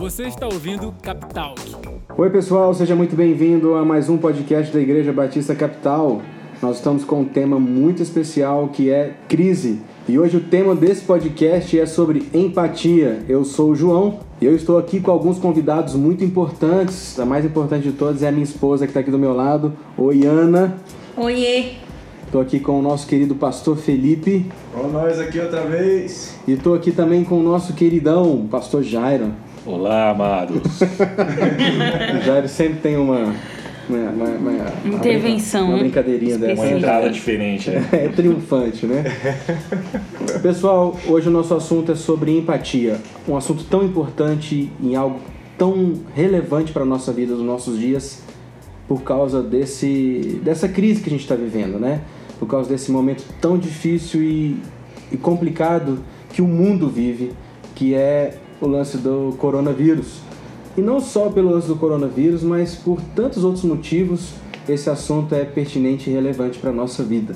Você está ouvindo Capital. Oi, pessoal, seja muito bem-vindo a mais um podcast da Igreja Batista Capital. Nós estamos com um tema muito especial que é crise. E hoje o tema desse podcast é sobre empatia. Eu sou o João e eu estou aqui com alguns convidados muito importantes. A mais importante de todas é a minha esposa que está aqui do meu lado. Oi, Ana. Oiê! Estou aqui com o nosso querido pastor Felipe. Com nós aqui outra vez. E estou aqui também com o nosso queridão, pastor Jairo. Olá, amados. O Jairo sempre tem uma. uma, uma- uma- Intervenção Uma brincadeirinha Uma dessa. entrada diferente, né? É triunfante, né? Pessoal, hoje o nosso assunto é sobre empatia. Um assunto tão importante em algo tão relevante para a nossa vida, nos nossos dias, por causa desse, dessa crise que a gente está vivendo, né? Por causa desse momento tão difícil e, e complicado que o mundo vive, que é o lance do coronavírus. E não só pelo lance do coronavírus, mas por tantos outros motivos, esse assunto é pertinente e relevante para a nossa vida.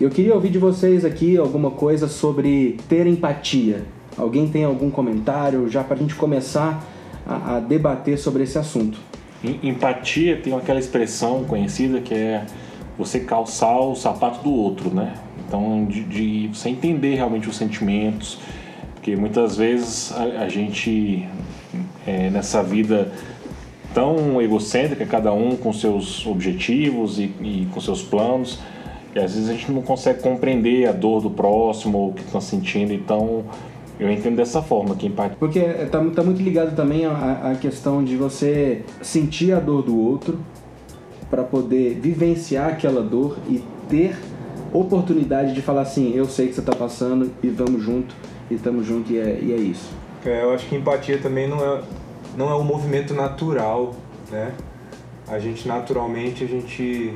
Eu queria ouvir de vocês aqui alguma coisa sobre ter empatia. Alguém tem algum comentário já para a gente começar a, a debater sobre esse assunto? Em- Empatia tem aquela expressão conhecida que é você calçar o sapato do outro, né? Então, de, de você entender realmente os sentimentos, porque muitas vezes a, a gente, é, nessa vida tão egocêntrica, cada um com seus objetivos e, e com seus planos, e às vezes a gente não consegue compreender a dor do próximo, o que está sentindo, então eu entendo dessa forma que empatia Porque tá, tá muito ligado também à, à questão de você sentir a dor do outro para poder vivenciar aquela dor e ter oportunidade de falar assim, eu sei que você está passando e vamos junto, estamos junto e é, e é isso. É, eu acho que empatia também não é, não é um movimento natural, né? A gente naturalmente a gente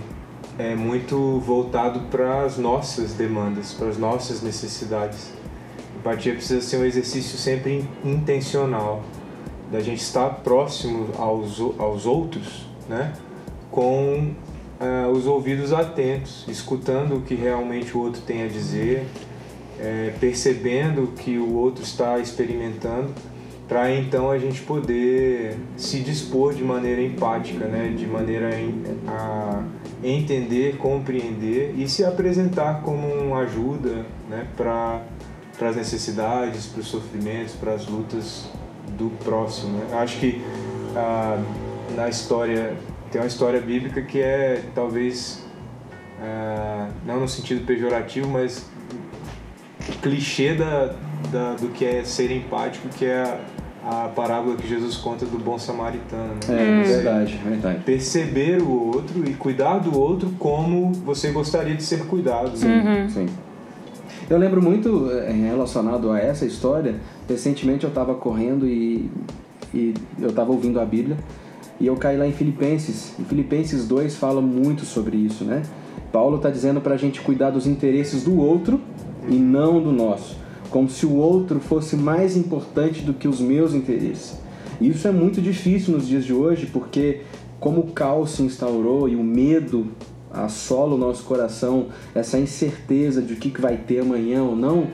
é muito voltado para as nossas demandas, para as nossas necessidades. Empatia precisa ser um exercício sempre intencional, da gente estar próximo aos, aos outros, né? Com ah, os ouvidos atentos, escutando o que realmente o outro tem a dizer, é, percebendo o que o outro está experimentando, para então a gente poder se dispor de maneira empática, né? de maneira a entender, compreender e se apresentar como uma ajuda né? para as necessidades, para os sofrimentos, para as lutas do próximo. Né? Acho que ah, na história, tem uma história bíblica que é talvez, ah, não no sentido pejorativo, mas clichê da, da, do que é ser empático, que é a, a parábola que Jesus conta do bom samaritano. Né? É, verdade, verdade. Perceber o outro e cuidar do outro como você gostaria de ser cuidado. né? Sim. Eu lembro muito eh, relacionado a essa história. Recentemente eu estava correndo e, e eu estava ouvindo a Bíblia e eu caí lá em Filipenses. E Filipenses 2 fala muito sobre isso, né? Paulo está dizendo para a gente cuidar dos interesses do outro e não do nosso. Como se o outro fosse mais importante do que os meus interesses. E isso é muito difícil nos dias de hoje porque, como o caos se instaurou e o medo assola o nosso coração, essa incerteza de o que vai ter amanhã ou não,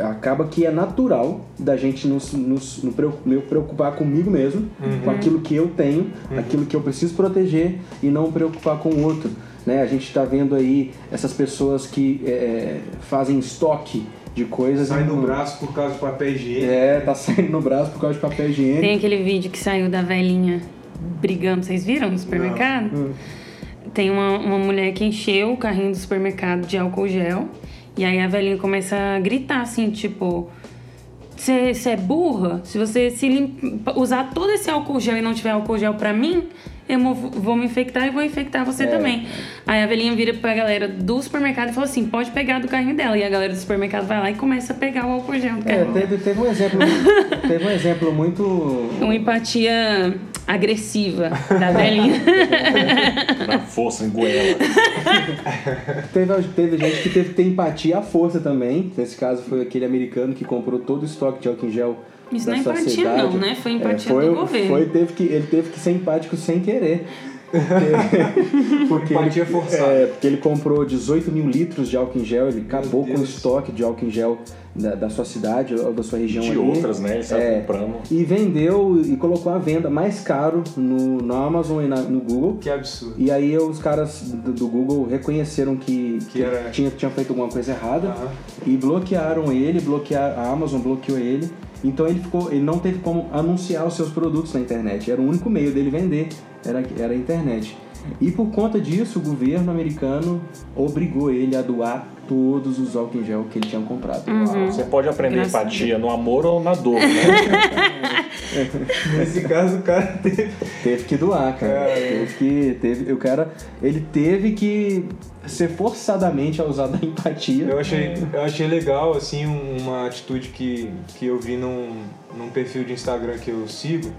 acaba que é natural da gente nos, nos, no preo- me preocupar comigo mesmo, com aquilo que eu tenho, aquilo que eu preciso proteger e não preocupar com o outro. Né? A gente está vendo aí essas pessoas que é, fazem estoque de coisas. Sai no braço por causa do papel higiênico. É, tá saindo no braço por causa de papel higiênico. Tem aquele vídeo que saiu da velhinha brigando, vocês viram no supermercado? Tem uma, uma mulher que encheu o carrinho do supermercado de álcool gel. E aí a velhinha começa a gritar assim, tipo. Você é burra? Se você se lim- usar todo esse álcool gel e não tiver álcool gel pra mim, eu vou me infectar e vou infectar você É. também. Aí a velhinha vira pra galera do supermercado e fala assim: pode pegar do carrinho dela. E a galera do supermercado vai lá e começa a pegar o álcool gel do É, teve, teve um exemplo, teve um exemplo muito Uma empatia agressiva da velhinha. na força, em goela. Teve, teve gente que teve que ter empatia à força também. Nesse caso foi aquele americano que comprou todo o estoque de álcool em gel Isso não é empatia cidade. não, né? Foi empatia foi, do governo. Foi, teve que, ele teve que ser empático sem querer. porque, Empatia ele, forçada. é, porque ele comprou 18 mil litros de álcool em gel, ele acabou com o estoque de álcool em gel da, da sua cidade ou da sua região De ali. outras, né? Ele É. comprando. E vendeu e colocou à venda mais caro no, no Amazon e na- no Google. Que absurdo. E aí os caras do, do Google reconheceram que, Que era- tinha, tinha feito alguma coisa errada e bloquearam ele, bloquearam, a Amazon bloqueou ele. Então ele ficou, ele não teve como anunciar os seus produtos na internet. Era o único meio dele vender, era, era a internet. E por conta disso, o governo americano obrigou ele a doar todos os álcool em gel que ele tinha comprado. Você pode aprender Graças empatia no amor ou na dor, né? Nesse caso, o cara teve. Teve que doar, cara. É. Teve que. Teve, o cara. Ele teve que ser forçadamente a usar da empatia. Eu achei, eu achei legal, assim, um- uma atitude que, que eu vi num, num perfil de Instagram que eu sigo,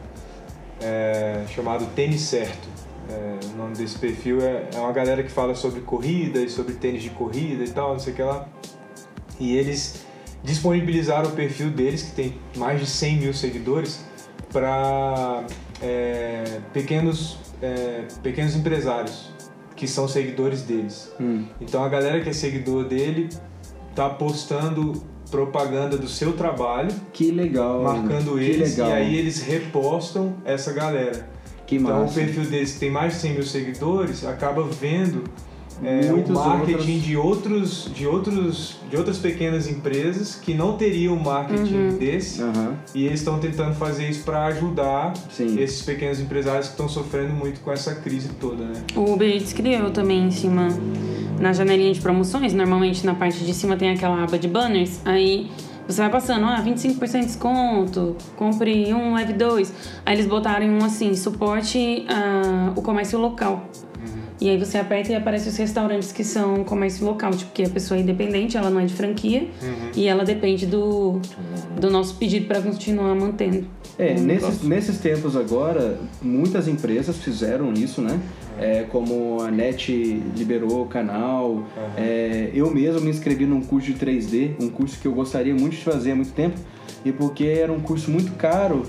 é, chamado Tênis Certo. É, o nome desse perfil é, é uma galera que fala sobre corrida e sobre tênis de corrida e tal, não sei o que lá. E eles disponibilizaram o perfil deles, que tem mais de 100 mil seguidores, para pequenos, é, pequenos empresários que são seguidores deles. Hum. Então a galera que é seguidor dele tá postando propaganda do seu trabalho, Que legal. marcando que eles, legal. e aí eles repostam essa galera. Que então massa. o perfil deles que tem mais de 100 mil seguidores acaba vendo é, o marketing outros- de outros de outros de outras pequenas empresas que não teriam marketing desse Aham. e eles estão tentando fazer isso para ajudar Sim. esses pequenos empresários que estão sofrendo muito com essa crise toda, né? O Uber Eats criou também em cima, na janelinha de promoções, normalmente na parte de cima tem aquela aba de banners, aí você vai passando, ah, 25% de desconto, compre um, leve dois. Aí eles botaram um assim, suporte ah, o comércio local. E aí você aperta e aparece os restaurantes que são comércio local, tipo, que a pessoa é independente, ela não é de franquia, e ela depende do, do nosso pedido para continuar mantendo. É, o nesses, negócio. nesses tempos agora, muitas empresas fizeram isso, né? É, como a NET liberou o canal. É, eu mesmo me inscrevi num curso de 3D, um curso que eu gostaria muito de fazer há muito tempo, e porque era um curso muito caro,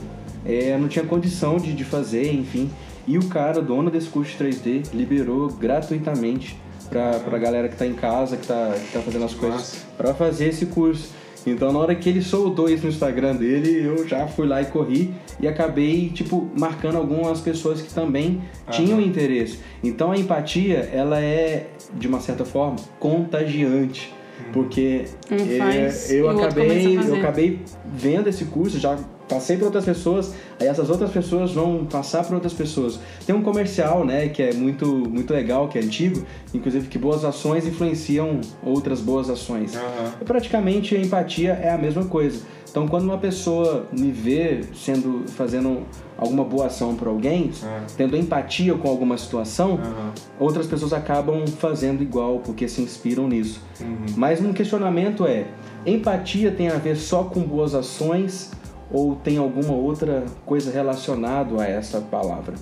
é, não tinha condição de, de fazer, enfim. E o cara, dono desse curso de 3D, liberou gratuitamente pra, pra galera que tá em casa, que tá, que tá fazendo as coisas, pra fazer esse curso. Então, na hora que ele soltou isso no Instagram dele, eu já fui lá e corri e acabei, tipo, marcando algumas pessoas que também tinham interesse. Então, a empatia, ela é, de uma certa forma, contagiante. Porque Um é, eu, acabei, eu acabei vendo esse curso, já passei para outras pessoas, aí essas outras pessoas vão passar para outras pessoas. Tem um comercial, né, que é muito, muito legal, que é antigo, inclusive que boas ações influenciam outras boas ações. E praticamente a empatia é a mesma coisa. Então, quando uma pessoa me vê sendo fazendo alguma boa ação para alguém, É. tendo empatia com alguma situação, Aham. outras pessoas acabam fazendo igual porque se inspiram nisso. Uhum. Mas um questionamento é: empatia tem a ver só com boas ações ou tem alguma outra coisa relacionada a essa palavra?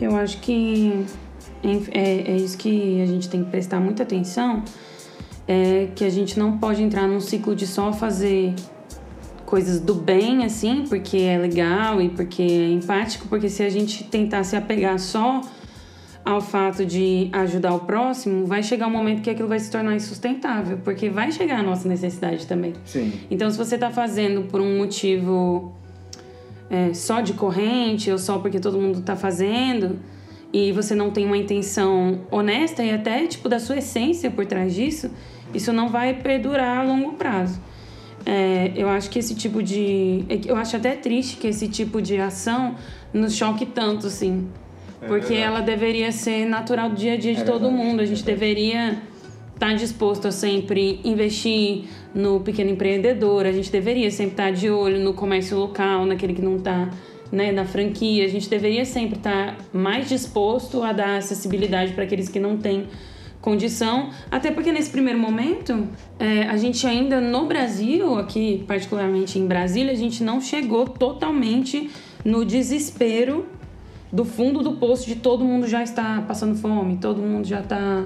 Eu acho que é, é isso que a gente tem que prestar muita atenção, é que a gente não pode entrar num ciclo de só fazer coisas do bem, assim, porque é legal e porque é empático, porque se a gente tentar se apegar só ao fato de ajudar o próximo, vai chegar um momento que aquilo vai se tornar insustentável, porque vai chegar a nossa necessidade também. Sim. Então, se você está fazendo por um motivo é, só de corrente ou só porque todo mundo está fazendo e você não tem uma intenção honesta e até tipo da sua essência por trás disso, isso não vai perdurar a longo prazo. É, eu acho que esse tipo de. Eu acho até triste que esse tipo de ação nos choque tanto, assim. Porque verdade. ela deveria ser natural do dia a dia de É todo mundo. A gente deveria estar disposto a sempre investir no pequeno empreendedor. A gente deveria sempre estar de olho no comércio local, naquele que não está né, na franquia. A gente deveria sempre estar mais disposto a dar acessibilidade para aqueles que não têm condição. Até porque nesse primeiro momento, é, a gente ainda no Brasil, aqui particularmente em Brasília, a gente não chegou totalmente no desespero do fundo do poço de todo mundo já está passando fome, todo mundo já está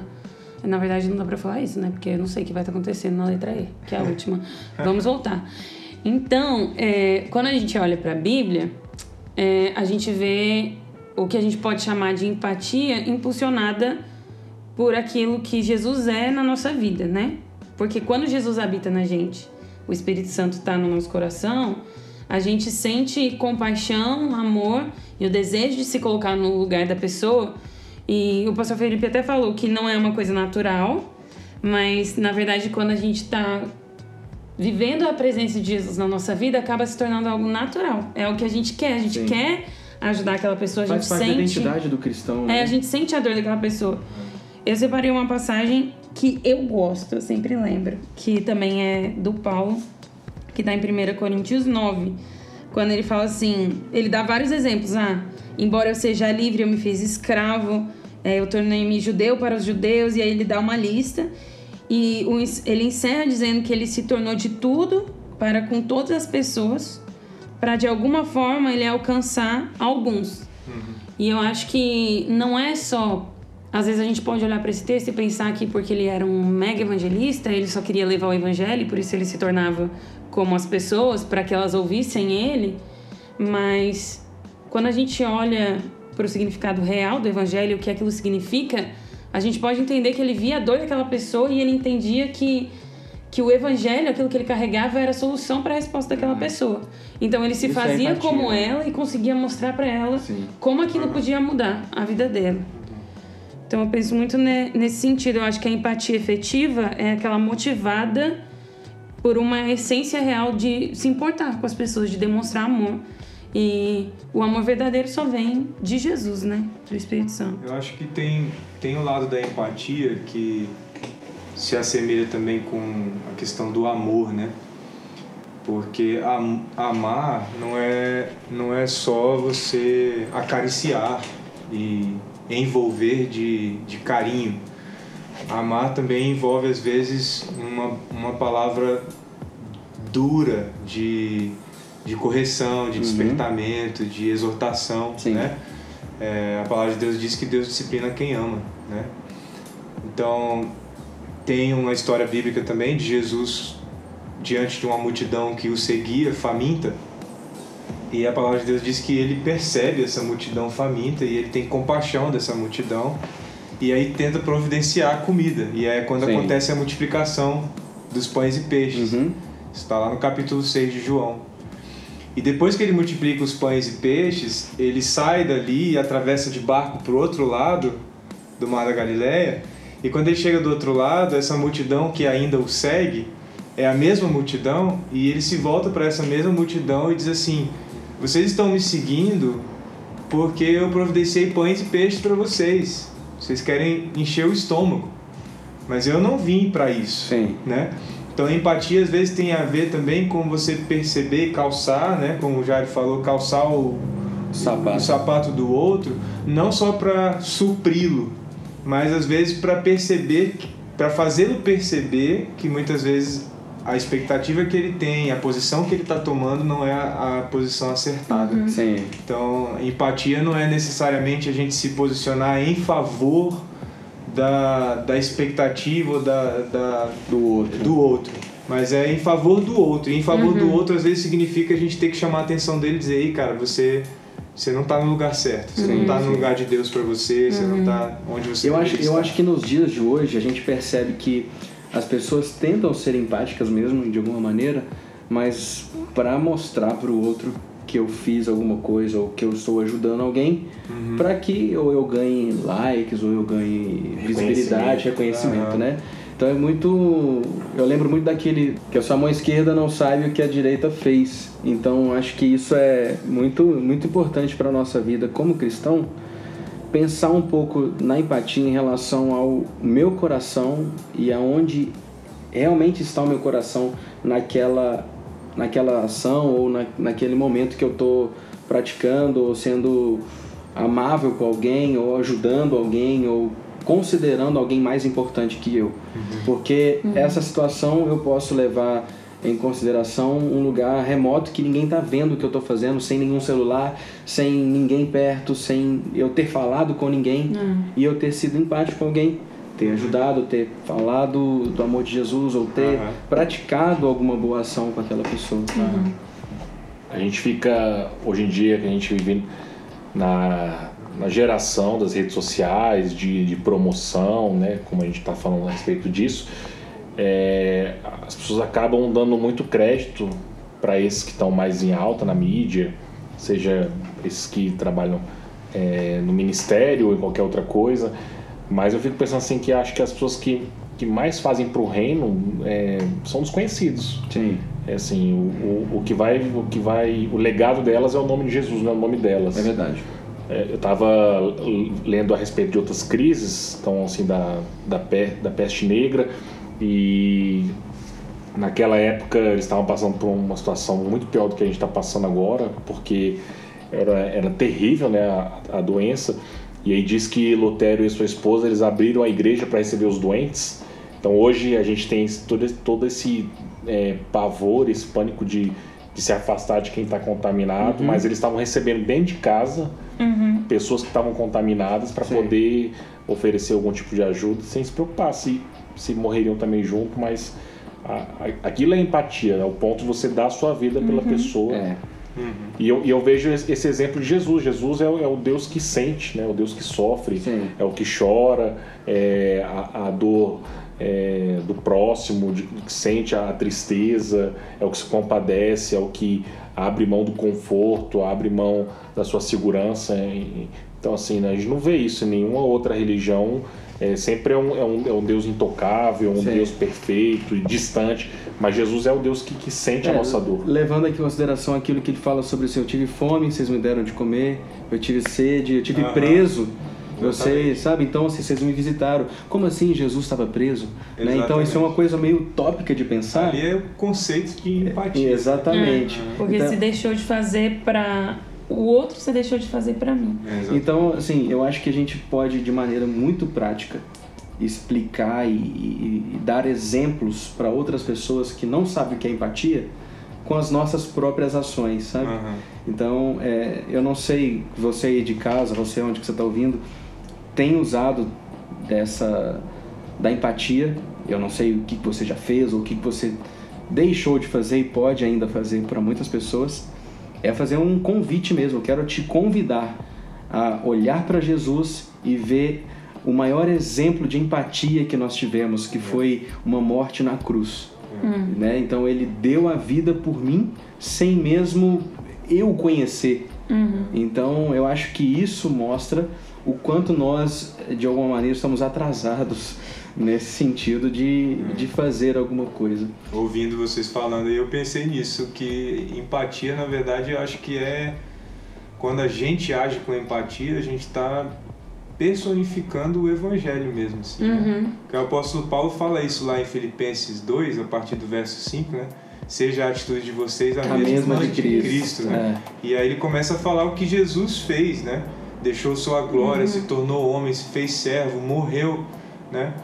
na verdade, não dá pra falar isso, né? Porque eu não sei o que vai estar acontecendo na letra E, que é a última. Vamos voltar. Então, é, quando a gente olha para a Bíblia, é, a gente vê o que a gente pode chamar de empatia impulsionada por aquilo que Jesus é na nossa vida, né? Porque quando Jesus habita na gente, o Espírito Santo está no nosso coração, a gente sente compaixão, amor e o desejo de se colocar no lugar da pessoa. E o pastor Felipe até falou que não é uma coisa natural, mas na verdade quando a gente está vivendo a presença de Jesus na nossa vida, acaba se tornando algo natural. É o que a gente quer, a gente Sim. quer ajudar aquela pessoa, a Faz gente parte da sente identidade do cristão, é, né? a gente sente a dor daquela pessoa. Eu separei uma passagem que eu gosto, eu sempre lembro, que também é do Paulo, que está em 1 Coríntios 9, quando ele fala assim, ele dá vários exemplos, ah, embora eu seja livre, eu me fiz escravo, é, eu tornei-me judeu para os judeus, e aí ele dá uma lista, e ele encerra dizendo que ele se tornou de tudo para com todas as pessoas, para de alguma forma ele alcançar alguns. E eu acho que não é só. Às vezes a gente pode olhar para esse texto e pensar que porque ele era um mega evangelista, ele só queria levar o evangelho, e por isso ele se tornava como as pessoas, para que elas ouvissem ele. Mas quando a gente olha para o significado real do evangelho, o que aquilo significa, a gente pode entender que ele via a dor daquela pessoa e ele entendia que que o evangelho, aquilo que ele carregava, era a solução para a resposta daquela pessoa. Então ele se Isso é fazia empatia, como né? ela e conseguia mostrar para ela Sim. como aquilo podia mudar a vida dela. Então eu penso muito ne- nesse sentido. Eu acho que a empatia efetiva é aquela motivada por uma essência real de se importar com as pessoas, de demonstrar amor. E o amor verdadeiro só vem de Jesus, né? Do Espírito Santo. Eu acho que tem, tem o lado da empatia que se assemelha também com a questão do amor, né? Porque am- amar não é, não é só você acariciar e envolver de, de carinho. Amar também envolve, às vezes, uma, uma palavra dura de, de correção, de despertamento, de exortação, Sim. né? É, a palavra de Deus diz que Deus disciplina quem ama, né? Então, tem uma história bíblica também de Jesus diante de uma multidão que o seguia faminta. E a palavra de Deus diz que ele percebe essa multidão faminta e ele tem compaixão dessa multidão e aí tenta providenciar comida. E é quando Sim. acontece a multiplicação dos pães e peixes. Uhum. Está lá no capítulo 6 de João. E depois que ele multiplica os pães e peixes, ele sai dali e atravessa de barco para o outro lado do Mar da Galileia. E quando ele chega do outro lado, essa multidão que ainda o segue é a mesma multidão e ele se volta para essa mesma multidão e diz assim: Vocês estão me seguindo porque eu providenciei pães e peixes para vocês. Vocês querem encher o estômago. Mas eu não vim para isso Sim. né? Então a empatia às vezes tem a ver também com você perceber calçar, né? Como o Jair falou, calçar o Sapato. o sapato do outro, não só para supri-lo, mas às vezes para perceber, para fazê-lo perceber que muitas vezes a expectativa que ele tem, a posição que ele está tomando não é a, a posição acertada. Sim. Então, empatia não é necessariamente a gente se posicionar em favor da, da expectativa ou da, da, Do outro. do outro. Mas é em favor do outro. E em favor do outro, às vezes, significa a gente ter que chamar a atenção dele e dizer: Ei, cara, você, você não está no lugar certo. Você não está no lugar de Deus para você. Você não está onde você Eu acho, deveria eu estar. acho que nos dias de hoje a gente percebe que as pessoas tentam ser empáticas mesmo, de alguma maneira, mas para mostrar para o outro que eu fiz alguma coisa ou que eu estou ajudando alguém, Uhum. para que ou eu ganhe likes ou eu ganhe visibilidade, reconhecimento, né? Então é muito. Eu lembro muito daquele que a sua mão esquerda não sabe o que a direita fez. Então acho que isso é muito, muito importante para nossa vida como cristão pensar um pouco na empatia em relação ao meu coração e aonde realmente está o meu coração naquela naquela ação ou na, naquele momento que eu estou praticando ou sendo amável com alguém ou ajudando alguém ou considerando alguém mais importante que eu. Porque essa situação eu posso levar em consideração um lugar remoto que ninguém está vendo o que eu estou fazendo, sem nenhum celular, sem ninguém perto, sem eu ter falado com ninguém e eu ter sido empático com alguém, ter ajudado, ter falado do amor de Jesus ou ter Aham. praticado alguma boa ação com aquela pessoa. A gente fica, hoje em dia, que a gente vive na, na geração das redes sociais, de, de promoção, né, como a gente está falando a respeito disso, é, as pessoas acabam dando muito crédito para esses que estão mais em alta na mídia, seja esses que trabalham é, no ministério ou em qualquer outra coisa. Mas eu fico pensando assim que acho que as pessoas que, que mais fazem para o reino é, são desconhecidos. Sim. É assim, o, o, o, que vai, o que vai, o legado delas é o nome de Jesus, não é o nome delas. É verdade. É, eu estava lendo a respeito de outras crises, então assim da da, pe, da peste negra e naquela época eles estavam passando por uma situação muito pior do que a gente está passando agora, porque era, era terrível né, a, a doença. E aí diz que Lutero e sua esposa eles abriram a igreja para receber os doentes. Então hoje a gente tem todo, todo esse é, pavor, esse pânico de, de se afastar de quem está contaminado, uhum. mas eles estavam recebendo dentro de casa uhum. pessoas que estavam contaminadas para poder oferecer algum tipo de ajuda sem se preocupar se, se morreriam também junto, mas a, a, aquilo é empatia, é o ponto de você dar a sua vida pela uhum. pessoa. É Uhum. E, eu, e eu vejo esse exemplo de Jesus. Jesus é o, é o Deus que sente, né? o Deus que sofre, Sim. é o que chora, é a, a dor é, do próximo, de, que sente a tristeza, é o que se compadece, é o que abre mão do conforto, abre mão da sua segurança. Então, assim, né? a gente não vê isso em nenhuma outra religião é, sempre é um, é, um, é um Deus intocável, um Sim. Deus perfeito e distante, mas Jesus é o Deus que, que sente é, a nossa dor. Levando em consideração aquilo que ele fala sobre assim, eu tive fome, vocês me deram de comer, eu tive sede, eu tive preso, vocês, sabe? Então, assim, vocês me visitaram. Como assim Jesus estava preso? Né? Então, isso é uma coisa meio utópica de pensar. Ali é o conceito de empatia. É, exatamente. É, porque então, se deixou de fazer para o outro você deixou de fazer para mim. É, então, assim, eu acho que a gente pode, de maneira muito prática, explicar e, e, e dar exemplos para outras pessoas que não sabem o que é empatia com as nossas próprias ações, sabe? Uhum. Então, é, eu não sei, você aí de casa, você onde que você está ouvindo, tem usado dessa da empatia. Eu não sei o que você já fez ou o que você deixou de fazer e pode ainda fazer para muitas pessoas é fazer um convite mesmo. Eu quero te convidar a olhar para Jesus e ver o maior exemplo de empatia que nós tivemos, que foi uma morte na cruz. Hum. Né? Então ele deu a vida por mim sem mesmo eu conhecer. Uhum. Então eu acho que isso mostra o quanto nós, de alguma maneira, estamos atrasados nesse sentido de, hum. de fazer alguma coisa. Ouvindo vocês falando, eu pensei nisso, que empatia, na verdade, eu acho que é quando a gente age com empatia, a gente está personificando o evangelho mesmo. Assim, né? uhum. né? Porque o apóstolo Paulo fala isso lá em Filipenses 2, a partir do verso 5, né? Seja a atitude de vocês a, a mesma, mesma de Cristo. De Cristo né? É. E aí ele começa a falar o que Jesus fez, né? Deixou sua glória, uhum. se tornou homem, se fez servo, morreu, né?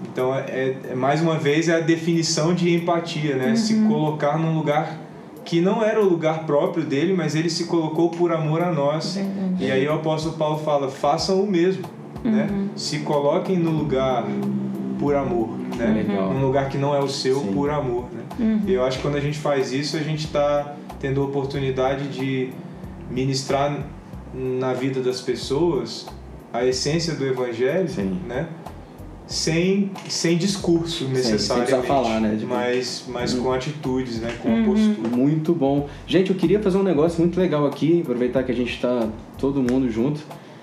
Então, é, é, mais uma vez, é a definição de empatia, né? Uhum. Se colocar num lugar que não era o lugar próprio dele, mas ele se colocou por amor a nós. E aí o apóstolo Paulo fala: façam o mesmo, né? uhum. né? Se coloquem no lugar por amor, né? Uhum. Num lugar que não é o seu Sim. por amor, né? Uhum. E eu acho que quando a gente faz isso, a gente está tendo a oportunidade de ministrar na vida das pessoas a essência do evangelho, Sim. né? sem, sem discurso necessariamente. Sem, sem falar, né? Tipo... Mas, mas com atitudes, né? Com uhum. a postura. Muito bom. Gente, eu queria fazer um negócio muito legal aqui, aproveitar que a gente está todo mundo junto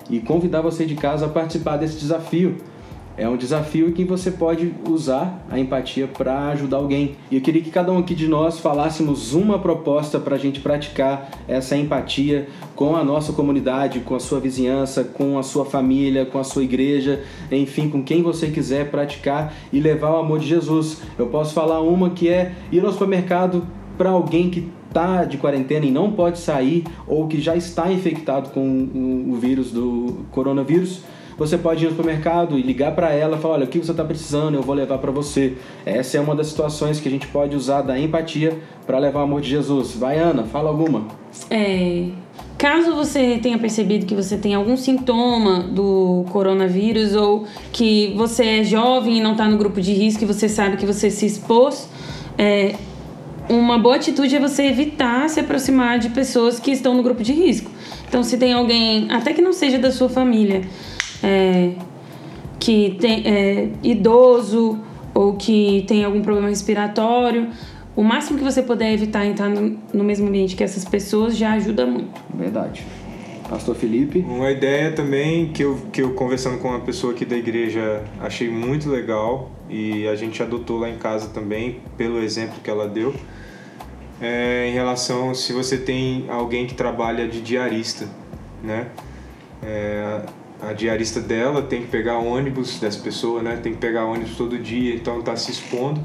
e convidar você de casa a participar desse desafio é um desafio que você pode usar a empatia para ajudar alguém. E eu queria que cada um aqui de nós falássemos uma proposta para a gente praticar essa empatia com a nossa comunidade, com a sua vizinhança, com a sua família, com a sua igreja, enfim, com quem você quiser praticar e levar o amor de Jesus. Eu posso falar uma que é ir ao supermercado para alguém que está de quarentena e não pode sair ou que já está infectado com o vírus do coronavírus você pode ir no supermercado e ligar para ela e falar: olha, o que você está precisando, eu vou levar para você. Essa é uma das situações que a gente pode usar da empatia para levar o amor de Jesus. Vai, Ana, fala alguma. É, Caso você tenha percebido que você tem algum sintoma do coronavírus ou que você é jovem e não está no grupo de risco e você sabe que você se expôs, é, uma boa atitude é você evitar se aproximar de pessoas que estão no grupo de risco. Então, se tem alguém, até que não seja da sua família, é, que tem é, idoso ou que tem algum problema respiratório, o máximo que você puder evitar entrar no, no mesmo ambiente que essas pessoas já ajuda muito. Verdade. Pastor Felipe. Uma ideia também que eu, que eu conversando com uma pessoa aqui da igreja achei muito legal e a gente adotou lá em casa também, pelo exemplo que ela deu, é em relação se você tem alguém que trabalha de diarista, né? É, a diarista dela tem que pegar ônibus dessa pessoa, né? Tem que pegar ônibus todo dia, então está se expondo.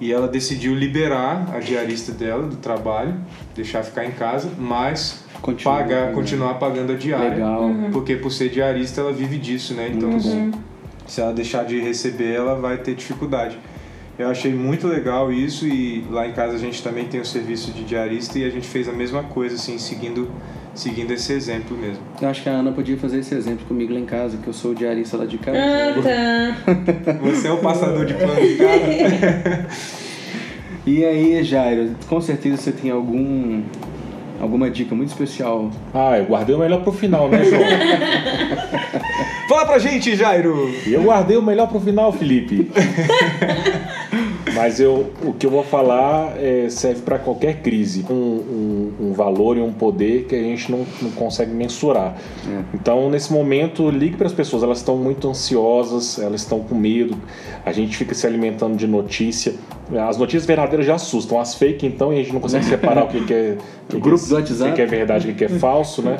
E ela decidiu liberar a diarista dela do trabalho, deixar ficar em casa, mas Continua, pagar, né? continuar pagando a diária. Legal. Porque por ser diarista ela vive disso, né? Então se ela deixar de receber, ela vai ter dificuldade. Eu achei muito legal isso e lá em casa a gente também tem o serviço de diarista e a gente fez a mesma coisa, assim, seguindo, seguindo esse exemplo mesmo. Eu acho que a Ana podia fazer esse exemplo comigo lá em casa, que eu sou o diarista lá de casa. Ah, tá. Você é o passador de plano de casa? E aí, Jairo, com certeza você tem algum alguma dica muito especial. Ah, eu guardei o melhor pro final, né, João? Fala pra gente, Jairo! Eu guardei o melhor pro final, Felipe. Mas eu, o que eu vou falar é, serve para qualquer crise. Um, um, um valor e um poder que a gente não, não consegue mensurar. É. Então, nesse momento, ligue para as pessoas. Elas estão muito ansiosas, elas estão com medo. A gente fica se alimentando de notícia. As notícias verdadeiras já assustam. As fake, então, a gente não consegue separar o que, que é, O que grupo que do é, WhatsApp. o que é verdade e o que é falso, né?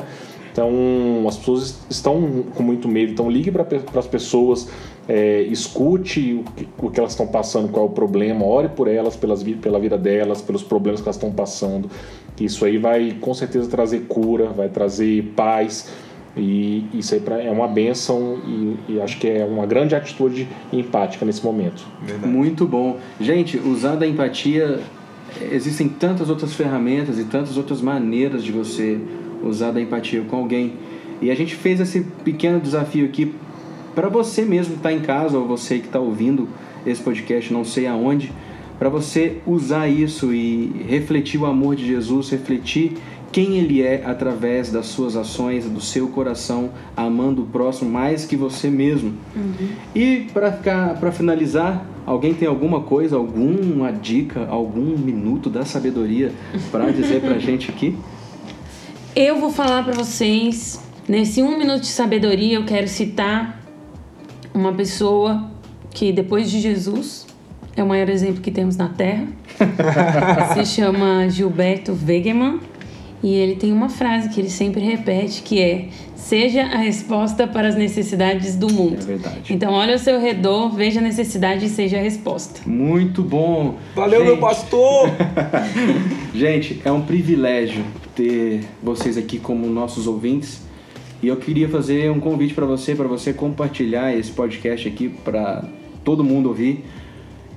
Então, as pessoas estão com muito medo. Então, ligue para as pessoas, é, escute o que, o que elas estão passando, qual é o problema, ore por elas, pelas, pela vida delas, pelos problemas que elas estão passando. Isso aí vai, com certeza, trazer cura, vai trazer paz. E isso aí é uma bênção e, e acho que é uma grande atitude empática nesse momento. Verdade. Muito bom. Gente, usando a empatia, existem tantas outras ferramentas e tantas outras maneiras de você usar da empatia com alguém. E a gente fez esse pequeno desafio aqui para você mesmo que está em casa ou você que está ouvindo esse podcast, não sei aonde, para você usar isso e refletir o amor de Jesus, refletir quem ele é através das suas ações, do seu coração, amando o próximo mais que você mesmo. E para ficar, para finalizar, alguém tem alguma coisa, alguma dica, algum minuto da sabedoria para dizer pra gente aqui? Eu vou falar pra vocês, nesse um minuto de sabedoria, eu quero citar uma pessoa que depois de Jesus é o maior exemplo que temos na Terra. Se chama Gilberto Wegemann e ele tem uma frase que ele sempre repete que é: seja a resposta para as necessidades do mundo. É verdade. Então olha ao seu redor, veja a necessidade e seja a resposta. Muito bom. Valeu, Gente, meu pastor! Gente, é um privilégio ter vocês aqui como nossos ouvintes. E eu queria fazer um convite para você, para você compartilhar esse podcast aqui para todo mundo ouvir,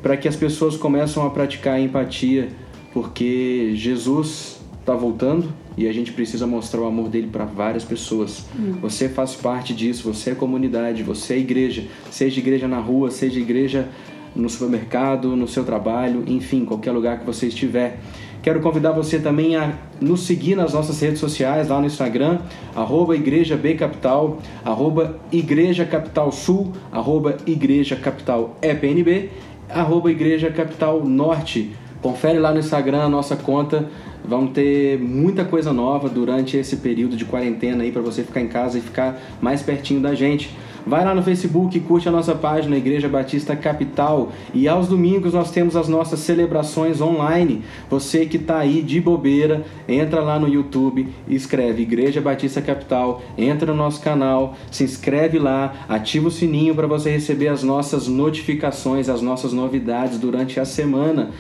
para que as pessoas começem a praticar a empatia, porque Jesus está voltando e a gente precisa mostrar o amor dele para várias pessoas. Você faz parte disso, você é comunidade, você é igreja, seja igreja na rua, seja igreja no supermercado, no seu trabalho, enfim, qualquer lugar que você estiver. Quero convidar você também a nos seguir nas nossas redes sociais, lá no Instagram, arroba Igreja B Capital, arroba Igreja Capital Sul, arroba Igreja Capital EPNB, arroba Igreja Capital Norte. Confere lá no Instagram a nossa conta. Vamos ter muita coisa nova durante esse período de quarentena aí para você ficar em casa e ficar mais pertinho da gente. Vai lá no Facebook, curte a nossa página Igreja Batista Capital e aos domingos nós temos as nossas celebrações online. Você que está aí de bobeira, entra lá no YouTube, escreve Igreja Batista Capital, entra no nosso canal, se inscreve lá, ativa o sininho para você receber as nossas notificações, as nossas novidades durante a semana.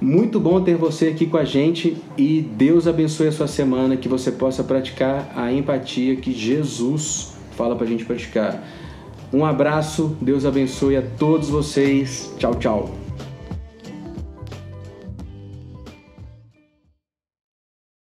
Muito bom ter você aqui com a gente e Deus abençoe a sua semana, que você possa praticar a empatia que Jesus fala para a gente praticar. Um abraço, Deus abençoe a todos vocês. Tchau, tchau.